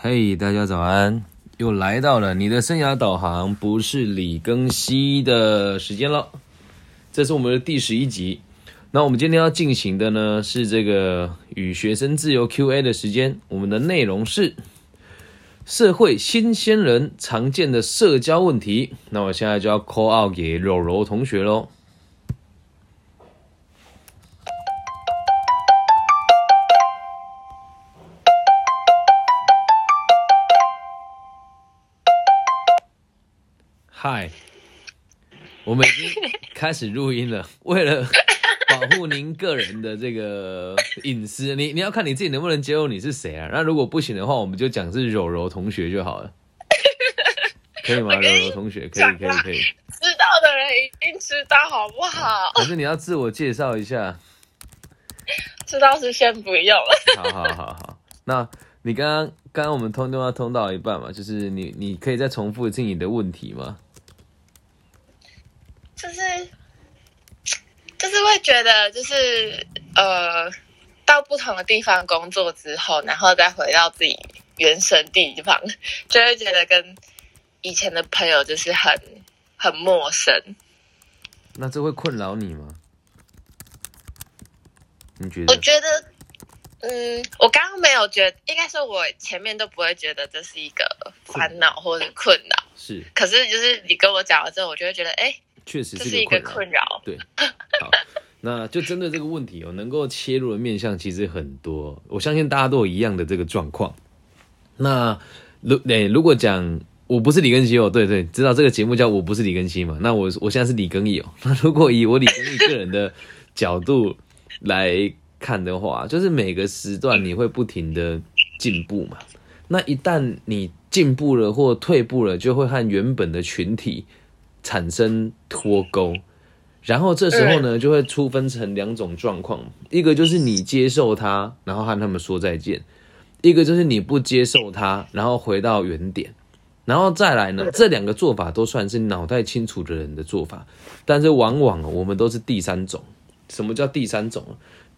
嘿大家早安，又来到了你的生涯导航不是李更新的时间了。这是我们的第十一集。那我们今天要进行的呢是这个与学生自由 Q&A 的时间。我们的内容是社会新鲜人常见的社交问题。那我现在就要 call out 给柔柔同学喽。我们已经开始录音了。为了保护您个人的这个隐私，你你要看你自己能不能接受你是谁啊？那如果不行的话，我们就讲是柔柔同学就好了，可以吗？柔柔同学，可以可以可以。知道的人一定知道，好不好？可是你要自我介绍一下。知道是先不用了。好好好好，那你刚刚刚刚我们通电话通到一半嘛，就是你你可以再重复一次你的问题吗？就是就是会觉得，就是呃，到不同的地方工作之后，然后再回到自己原生地方，就会觉得跟以前的朋友就是很很陌生。那这会困扰你吗？你觉我？觉得，嗯，我刚刚没有觉得，应该说我前面都不会觉得这是一个烦恼或者困扰，是，可是就是你跟我讲了之后，我就会觉得，哎，确实这是一个困困扰。对，好，那就针对这个问题哦，能够切入的面向其实很多，我相信大家都有一样的这个状况。那如诶、如果讲我不是李根熙哦，对对，知道这个节目叫我不是李根熙嘛？那我我现在是李根义哦。那如果以我李根义个人的角度来看的话，就是每个时段你会不停的进步嘛。那一旦你进步了或退步了，就会和原本的群体产生脱钩。然后这时候呢，就会出分成两种状况，一个就是你接受他，然后和他们说再见；一个就是你不接受他，然后回到原点。然后再来呢，这两个做法都算是脑袋清楚的人的做法，但是往往我们都是第三种。什么叫第三种？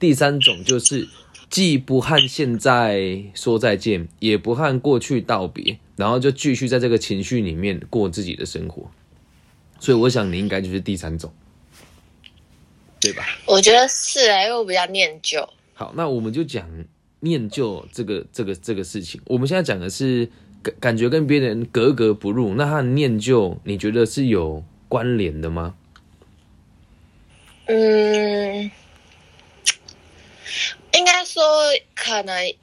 第三种就是既不和现在说再见，也不和过去道别，然后就继续在这个情绪里面过自己的生活。所以我想你应该就是第三种，对吧？我觉得是哎、因为我比较念旧。好，那我们就讲念旧这个这个这个事情。我们现在讲的是感感觉跟别人格格不入，那和念旧你觉得是有关联的吗？嗯，应该说可能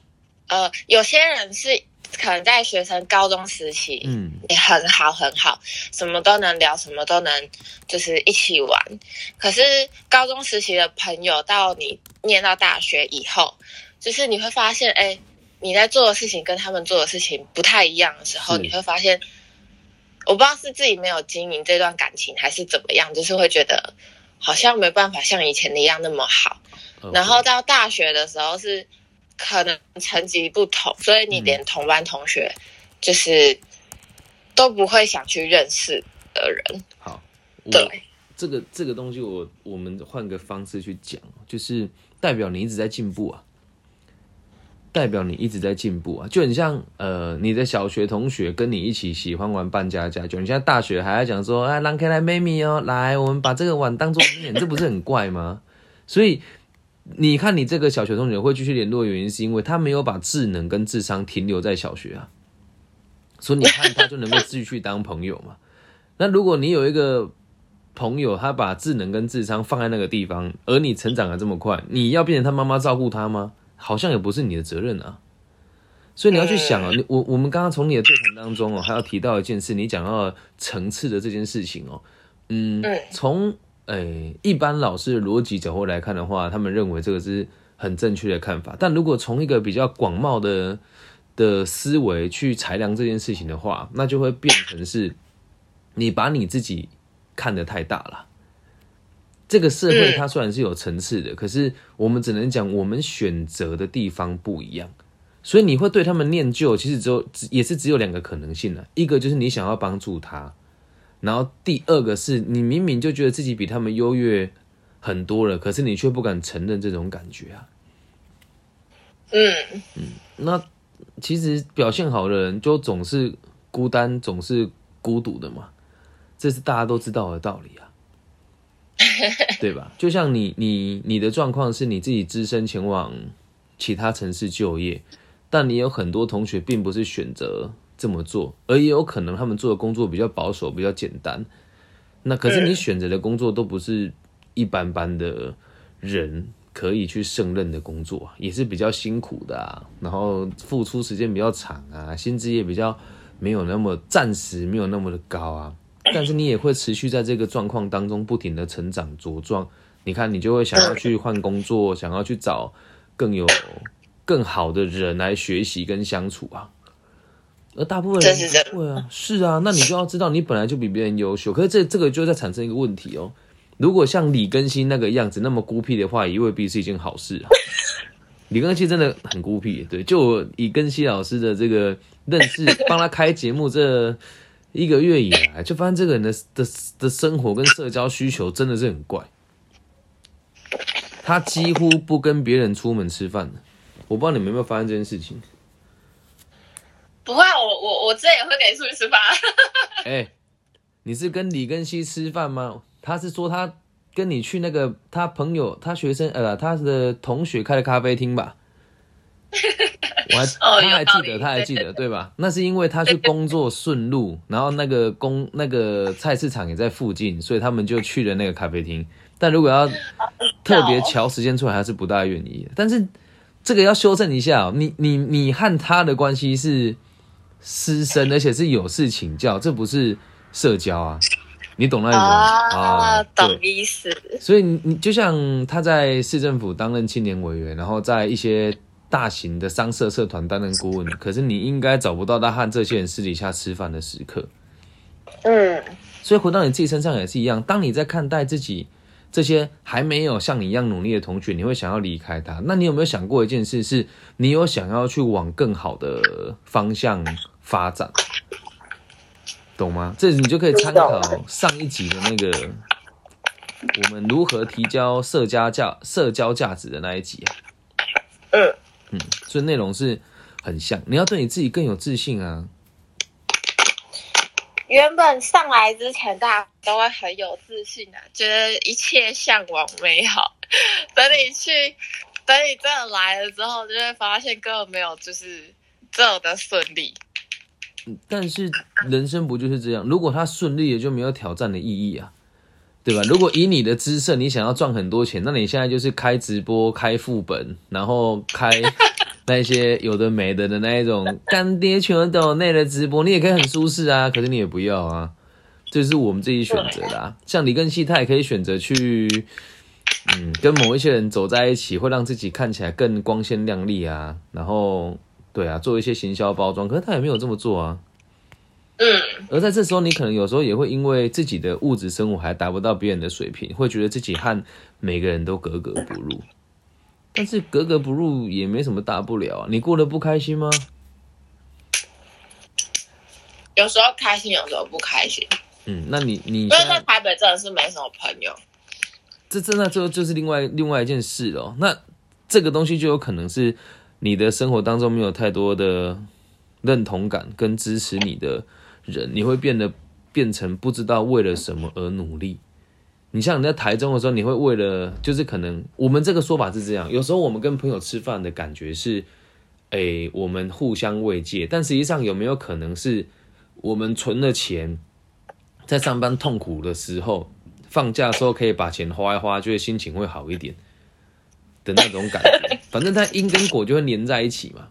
呃，有些人是可能在学生高中时期，嗯，也很好很好，什么都能聊，什么都能就是一起玩。可是高中时期的朋友，到你念到大学以后，就是你会发现，哎，你在做的事情跟他们做的事情不太一样的时候，你会发现，我不知道是自己没有经营这段感情，还是怎么样，就是会觉得好像没办法像以前的一样那么好。然后到大学的时候是可能成绩不同，所以你连同班同学就是都不会想去认识的人。好，我对，这个这个东西我，我们换个方式去讲，就是代表你一直在进步啊，代表你一直在进步啊，就很像呃，你的小学同学跟你一起喜欢玩扮家家酒，你现在大学还要讲说，哎，让开来妹妹哦，来，我们把这个碗当做面，这不是很怪吗？所以你看，你这个小学同学会继续联络的原因，是因为他没有把智能跟智商停留在小学啊，所以你看他就能够继续当朋友嘛。那如果你有一个朋友，他把智能跟智商放在那个地方，而你成长的这么快，你要变成他妈妈照顾他吗？好像也不是你的责任啊。所以你要去想啊，你我我们刚刚从你的对谈当中哦，还要提到一件事，你讲到层次的这件事情哦，嗯嗯，从诶、一般老师的逻辑角度来看的话，他们认为这个是很正确的看法，但如果从一个比较广袤的的思维去裁量这件事情的话，那就会变成是你把你自己看得太大了。这个社会它虽然是有层次的，可是我们只能讲我们选择的地方不一样，所以你会对他们念旧，其实只有只也是只有两个可能性了，一个就是你想要帮助他，然后第二个是你明明就觉得自己比他们优越很多了，可是你却不敢承认这种感觉啊。嗯嗯那其实表现好的人就总是孤单，总是孤独的嘛，这是大家都知道的道理啊，对吧？就像你你你的状况是你自己只身前往其他城市就业，但你有很多同学并不是选择这么做，而也有可能他们做的工作比较保守、比较简单。那可是你选择的工作都不是一般般的人。可以去胜任的工作，也是比较辛苦的啊，然后付出时间比较长啊，薪资也比较没有那么暂时没有那么的高啊，但是你也会持续在这个状况当中不停的成长茁壮。你看，你就会想要去换工作，想要去找更有更好的人来学习跟相处啊。而大部分人会啊，是啊，那你就要知道，你本来就比别人优秀，可是这这个就在产生一个问题哦。如果像李根熙那个样子那么孤僻的话，也未必是一件好事啊。李根熙真的很孤僻，对，就以根熙老师的这个认识，帮他开节目这一个月以来，就发现这个人的的的生活跟社交需求真的是很怪。他几乎不跟别人出门吃饭的，我不知道你们有没有发现这件事情。不会，我我我这也会跟你出去吃饭。哎，你是跟李根熙吃饭吗？他是说他跟你去那个他朋友他学生呃他的同学开的咖啡厅吧，我还他还记得他还记得对吧？那是因为他去工作顺路，然后那个工那个菜市场也在附近，所以他们就去了那个咖啡厅。但如果要特别瞧时间出来，还是不大愿意。但是这个要修正一下，你你你和他的关系是师生，而且是有事请教，这不是社交啊。你懂那意思啊？懂意思。所以你你就像他在市政府担任青年委员，然后在一些大型的商社社团担任顾问，可是你应该找不到他和这些人私底下吃饭的时刻。嗯。所以回到你自己身上也是一样，当你在看待自己这些还没有像你一样努力的同学，你会想要离开他。那你有没有想过一件事，是你有想要去往更好的方向发展？懂吗？这你就可以参考上一集的那个，我们如何提交社交价社交价值的那一集啊。嗯嗯，所以内容是很像，你要对你自己更有自信啊。原本上来之前，大家都会很有自信啊，觉得一切向往美好。等你去，等你真的来了之后，就会发现根本没有就是这么的顺利。但是人生不就是这样？如果他顺利，也就没有挑战的意义啊，对吧？如果以你的姿色，你想要赚很多钱，那你现在就是开直播、开副本，然后开那些有的没的的那一种干爹全都内的直播，你也可以很舒适啊。可是你也不要啊，这是我们自己选择的啊。像李根熙，他也可以选择去，嗯，跟某一些人走在一起，会让自己看起来更光鲜亮丽啊，然后。对啊，做一些行销包装，可是他也没有这么做啊。嗯，而在这时候，你可能有时候也会因为自己的物质生活还达不到别人的水平，会觉得自己和每个人都格格不入。但是格格不入也没什么大不了啊。你过得不开心吗？有时候开心，有时候不开心。嗯，那你你因为在台北真的是没什么朋友。这真的就就是另外另外一件事了。那这个东西就有可能是。你的生活当中没有太多的认同感跟支持你的人，你会变得变成不知道为了什么而努力。你像你在台中的时候，你会为了就是可能我们这个说法是这样，有时候我们跟朋友吃饭的感觉是，哎，我们互相慰藉，但实际上有没有可能是我们存了钱，在上班痛苦的时候，放假的时候可以把钱花一花，就会心情会好一点。的那种感觉，反正它因跟果就会连在一起嘛。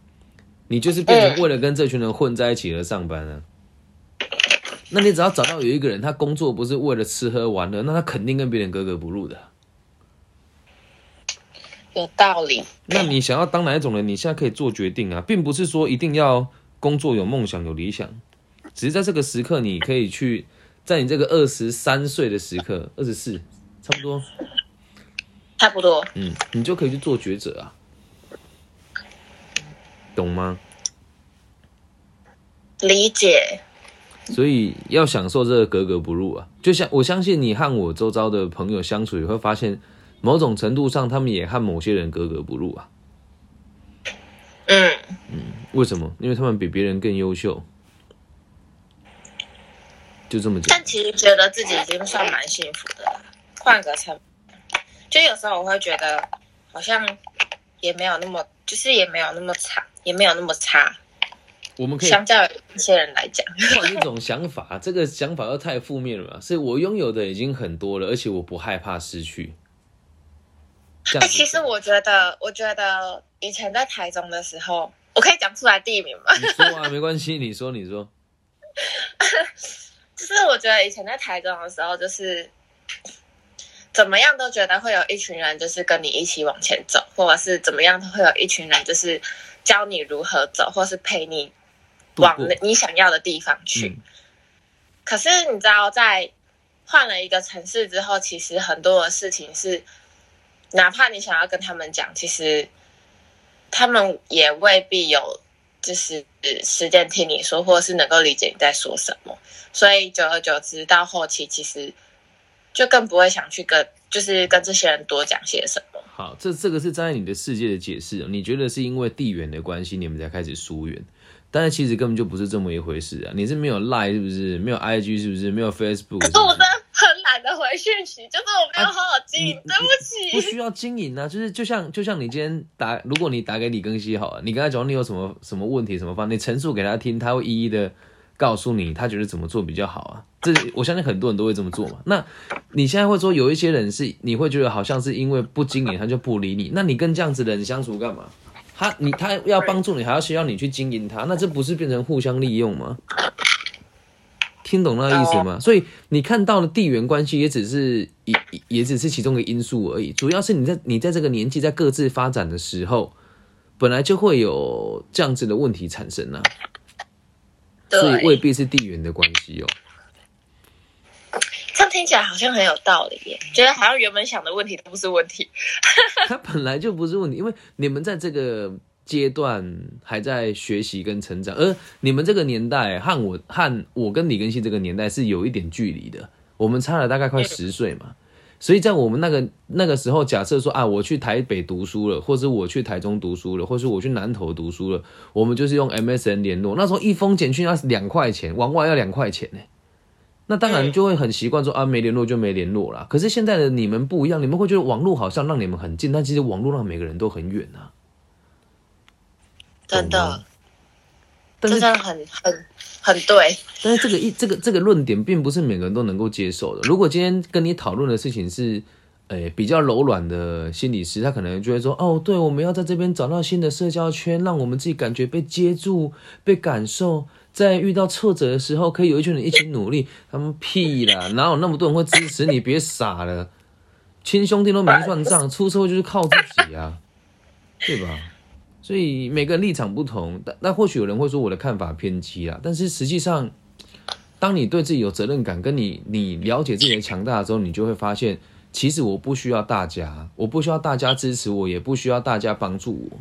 你就是变成为了跟这群人混在一起而上班啊。那你只要找到有一个人，他工作不是为了吃喝玩乐，那他肯定跟别人格格不入的。有道理。那你想要当哪一种人？你现在可以做决定啊，并不是说一定要工作有梦想有理想，只是在这个时刻，你可以去在你这个二十三岁的时刻，二十四，差不多。差不多，嗯，你就可以去做抉择啊，懂吗？理解。所以要享受这个格格不入啊，就像我相信你和我周遭的朋友相处，也会发现某种程度上，他们也和某些人格格不入啊。嗯嗯，为什么？因为他们比别人更优秀，就这么讲。但其实觉得自己已经算蛮幸福的了。换个层，就有时候我会觉得好像也没有那么，就是也没有那么差，也没有那么差。我们可以相较一些人来讲，换一种想法，这个想法又太负面了嘛？是我拥有的已经很多了，而且我不害怕失去。哎其实我觉得，我觉得以前在台中的时候，我可以讲出来地名吗？你说啊，没关系，你说你说，就是我觉得以前在台中的时候，就是怎么样都觉得会有一群人，就是跟你一起往前走，或者是怎么样都会有一群人，就是教你如何走，或是陪你往你想要的地方去。嗯可是你知道，在换了一个城市之后，其实很多的事情是，哪怕你想要跟他们讲，其实他们也未必有就是时间听你说，或者是能够理解你在说什么。所以久而久之，到后期其实就更不会想去跟就是跟这些人多讲些什么。好，这这个是站在你的世界的解释，你觉得是因为地缘的关系，你们才开始疏远，但是其实根本就不是这么一回事啊！你是没有 Line 是不是？没有 IG 是不是？没有 Facebook 是是可是 我真？的很懒得回讯息，就是我没有好好经营，你对不起。不需要经营啊，就是就像就像你今天打，如果你打给李庚希好了，你跟他讲你有什么什么问题什么方，你陈述给他听，他会一一的告诉你他觉得怎么做比较好啊。这我相信很多人都会这么做嘛。那你现在会说有一些人是你会觉得好像是因为不经营他就不理你，那你跟这样子的人相处干嘛？他你他要帮助你，还要需要你去经营他，那这不是变成互相利用吗？听懂那个意思吗？所以你看到的地缘关系也只是也也只是其中的因素而已，主要是你在你在这个年纪在各自发展的时候，本来就会有这样子的问题产生啊，所以未，必是地缘的关系哦。听起来好像很有道理耶，觉得好像原本想的问题都不是问题。它本来就不是问题，因为你们在这个阶段还在学习跟成长，而你们这个年代和我和我跟李根熙这个年代是有一点距离的，我们差了大概快十岁嘛。所以在我们那个那个时候，假设说啊，我去台北读书了，或者我去台中读书了，或是我去南投读书了，我们就是用 MSN 联络。那时候一封简讯要两块钱，往外要两块钱呢。那当然就会很习惯说啊，没联络就没联络啦。可是现在的你们不一样，你们会觉得网络好像让你们很近，但其实网络让每个人都很远啊。真的，但是真的很很很对。但是这个一这个这个论点并不是每个人都能够接受的。如果今天跟你讨论的事情是，诶、比较柔软的心理师，他可能就会说，哦，对，我们要在这边找到新的社交圈，让我们自己感觉被接住、被感受，在遇到挫折的时候，可以有一群人一起努力。他们屁啦，哪有那么多人会支持你？别傻了，亲兄弟都没算账，出社会就是靠自己啊，对吧？所以每个人立场不同，但但或许有人会说我的看法偏激啊，但是实际上，当你对自己有责任感，跟你你了解自己的强大的时候，你就会发现，其实我不需要大家，我不需要大家支持我，也不需要大家帮助我，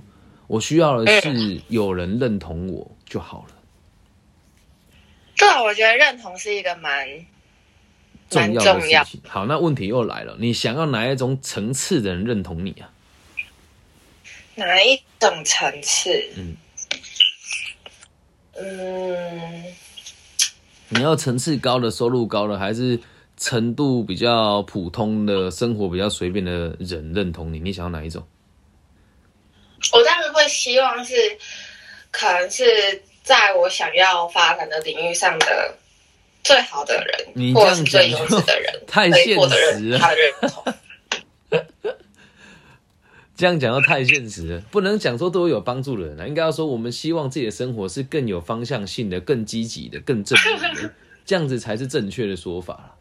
我需要的是有人认同我就好了。对啊，我觉得认同是一个蛮蛮重要的事情。好，那问题又来了，你想要哪一种层次的人认同你啊？哪一种层次？嗯嗯，你要层次高的、收入高的，还是程度比较普通的、生活比较随便的人认同你？你想要哪一种？我当然会希望是，可能是在我想要发展的领域上的最好的人，你这样或者是最讲优质的人，太现实了他的认同。这样讲又太现实了，不能讲说对我有帮助的人啊，应该要说我们希望自己的生活是更有方向性的、更积极的、更正面的，这样子才是正确的说法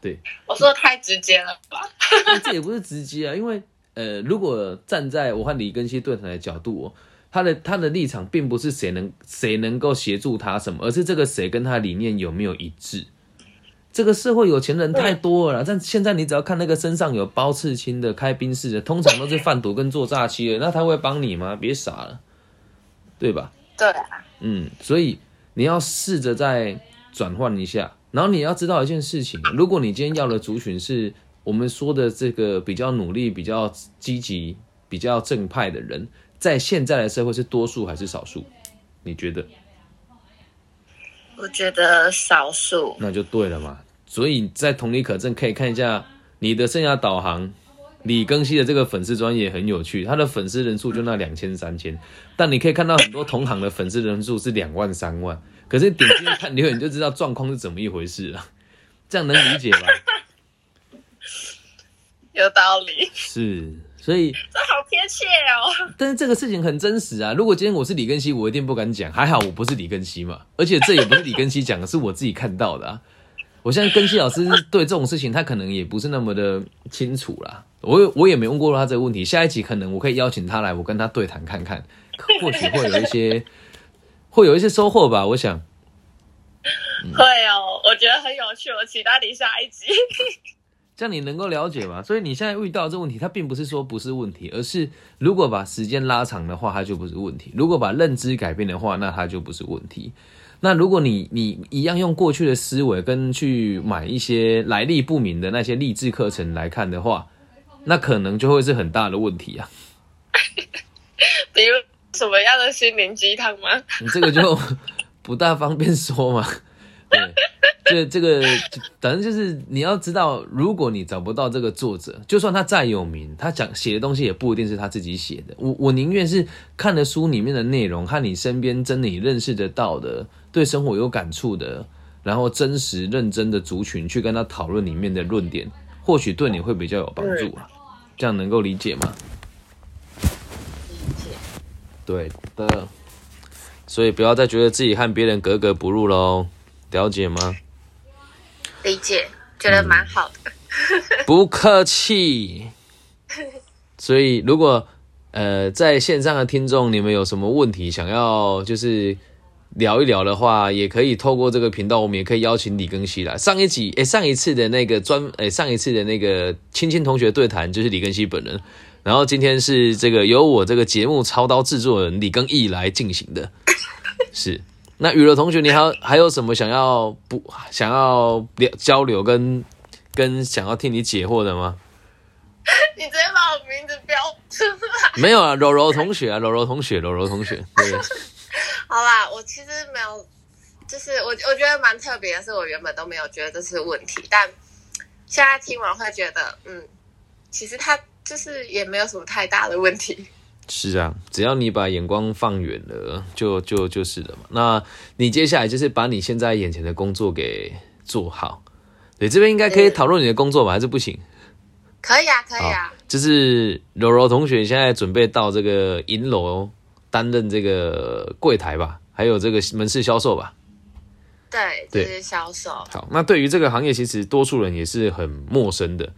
对我说的太直接了吧？但这也不是直接啊，因为呃，如果站在我和李根熙对谈的角度哦，他的他的立场并不是谁能谁能够协助他什么，而是这个谁跟他理念有没有一致。这个社会有钱人太多了，但现在你只要看那个身上有包刺青的、开宾士的，通常都是贩毒跟做诈欺的，那他会帮你吗？别傻了，对吧？对啊，嗯，所以你要试着再转换一下，然后你要知道一件事情，如果你今天要的族群是我们说的这个比较努力、比较积极、比较正派的人，在现在的社会是多数还是少数？你觉得？我觉得少数。那就对了嘛。所以在同理可证，可以看一下你的生涯导航。李庚希的这个粉丝专业很有趣，他的粉丝人数就那两千三千，但你可以看到很多同行的粉丝人数是两万三万，可是点进去看留言就知道状况是怎么一回事了，这样能理解吧？有道理，是，所以这好贴切哦。但是这个事情很真实啊，如果今天我是李根熙，我一定不敢讲，还好我不是李根熙嘛，而且这也不是李根熙讲的，是我自己看到的啊。我现在根熙老师对这种事情，他可能也不是那么的清楚啦。我我也没问过他这个问题，下一集可能我可以邀请他来，我跟他对谈看看，或许会有一些 会有一些收获吧。我想会哦，我觉得很有趣，我期待你下一集。这样你能够了解吗？所以你现在遇到这问题，它并不是说不是问题，而是如果把时间拉长的话，它就不是问题；如果把认知改变的话，那它就不是问题。那如果你你一样用过去的思维跟去买一些来历不明的那些励志课程来看的话，那可能就会是很大的问题啊。比如什么样的心灵鸡汤吗？你这个就 不大方便说嘛。对，这这个反正就是你要知道，如果你找不到这个作者，就算他再有名，他讲写的东西也不一定是他自己写的。我我宁愿是看的书里面的内容，和你身边真的你认识得到的。对生活有感触的，然后真实认真的族群去跟他讨论里面的论点，或许对你会比较有帮助啊。这样能够理解吗？理解。对的。所以不要再觉得自己和别人格格不入喽，了解吗？理解，觉得蛮好的。不客气。所以如果呃在线上的听众，你们有什么问题想要就是。聊一聊的话，也可以透过这个频道，我们也可以邀请李庚希来。上一集，哎，上一次的那个专，哎，上一次的那个青青同学对谈就是李庚希本人。然后今天是这个由我这个节目操刀制作人李庚毅来进行的。是，那雨柔同学，你还还有什么想要不想要聊交流跟跟想要替你解惑的吗？你直接把我名字标出来。没有啊，柔柔同学啊，柔柔同学，柔柔同学，对。好啦，我其实没有，就是我我觉得蛮特别的，是我原本都没有觉得这是问题，但现在听完会觉得，嗯，其实他就是也没有什么太大的问题。是啊，只要你把眼光放远了，就就就是了嘛。那你接下来就是把你现在眼前的工作给做好。对，这边应该可以讨论你的工作吧？还是不行？可以啊，可以啊。就是柔柔同学现在准备到这个银楼。担任这个柜台吧，还有这个门市销售吧。对，对，销售。好，那对于这个行业，其实多数人也是很陌生的。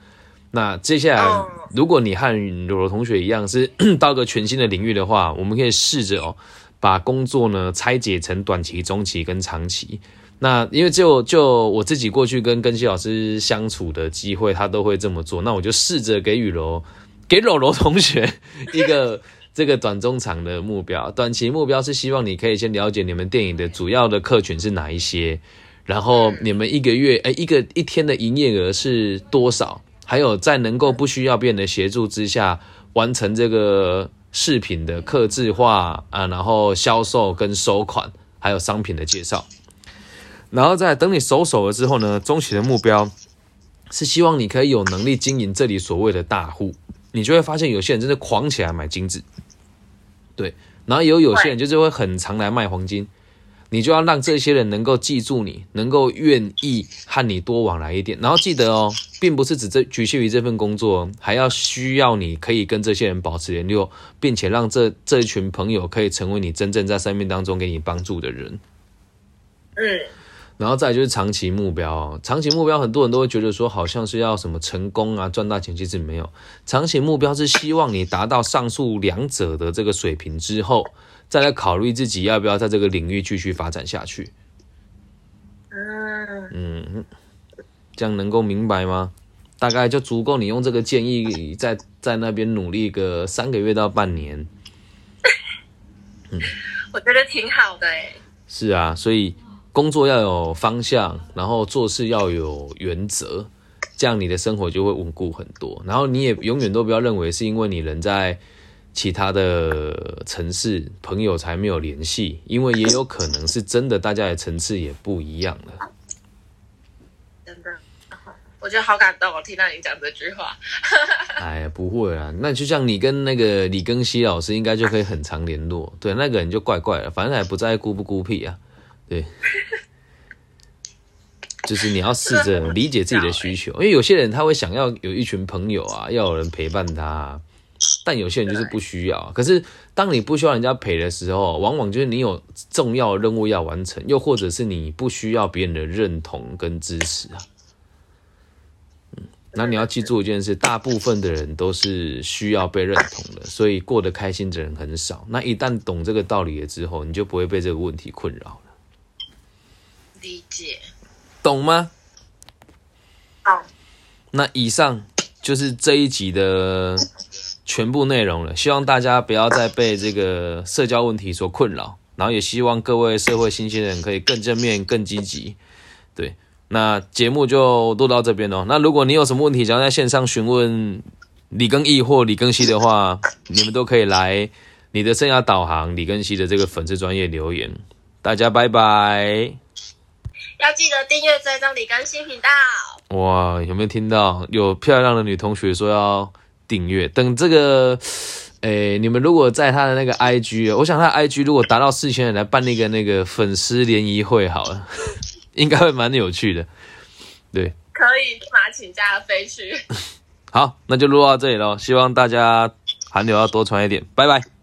那接下来，如果你和柔柔同学一样是 到个全新的领域的话，我们可以试着哦，把工作呢拆解成短期、中期跟长期。那因为就就我自己过去跟根希老师相处的机会，他都会这么做。那我就试着给雨柔、给柔柔同学 一个。这个短中长的目标，短期目标是希望你可以先了解你们电影的主要的客群是哪一些，然后你们一个月哎一个一天的营业额是多少，还有在能够不需要别人的协助之下完成这个饰品的刻字化啊，然后销售跟收款，还有商品的介绍，然后再等你收手了之后呢，中期的目标是希望你可以有能力经营这里所谓的大户，你就会发现有些人真的狂起来买金子。对，然后有有些人就是会很常来卖黄金，你就要让这些人能够记住你，能够愿意和你多往来一点。然后记得哦，并不是只这局限于这份工作，还要需要你可以跟这些人保持联络，并且让这这群朋友可以成为你真正在生命当中给你帮助的人。嗯。然后再就是长期目标，长期目标很多人都会觉得说好像是要什么成功啊赚大钱，其实没有。长期目标是希望你达到上述两者的这个水平之后，再来考虑自己要不要在这个领域继续发展下去。嗯嗯，这样能够明白吗？大概就足够你用这个建议在在那边努力个三个月到半年。嗯，我觉得挺好的哎。是啊，所以。工作要有方向，然后做事要有原则，这样你的生活就会稳固很多。然后你也永远都不要认为是因为你人在其他的城市朋友才没有联系，因为也有可能是真的，大家的层次也不一样了。真的，我觉得好感动，我听到你讲这句话。哎呀，不会啊，那就像你跟那个李庚希老师，应该就可以很常联络。对，那个人就怪怪的，反正也不在孤不孤僻啊。对。就是你要试着理解自己的需求，因为有些人他会想要有一群朋友啊，要有人陪伴他，但有些人就是不需要。可是当你不需要人家陪的时候，往往就是你有重要任务要完成，又或者是你不需要别人的认同跟支持啊。嗯，那你要记住一件事，大部分的人都是需要被认同的，所以过得开心的人很少。那一旦懂这个道理了之后，你就不会被这个问题困扰了。理解。懂吗？好，那以上就是这一集的全部内容了。希望大家不要再被这个社交问题所困扰，然后也希望各位社会新鲜人可以更正面、更积极。对，那节目就录到这边哦。那如果你有什么问题想要在线上询问李更义或李更新的话，你们都可以来你的生涯导航李更新的这个粉丝专业留言。大家拜拜。要记得订阅追踪李更新频道。哇，有没有听到有漂亮的女同学说要订阅？等这个，诶，你们如果在他的那个 IG，我想他 IG 如果达到四千人来办那个那个粉丝联谊会，好了，应该会蛮有趣的。对，可以立马请假飞去。好，那就录到这里喽。希望大家韩流要多传一点，拜拜。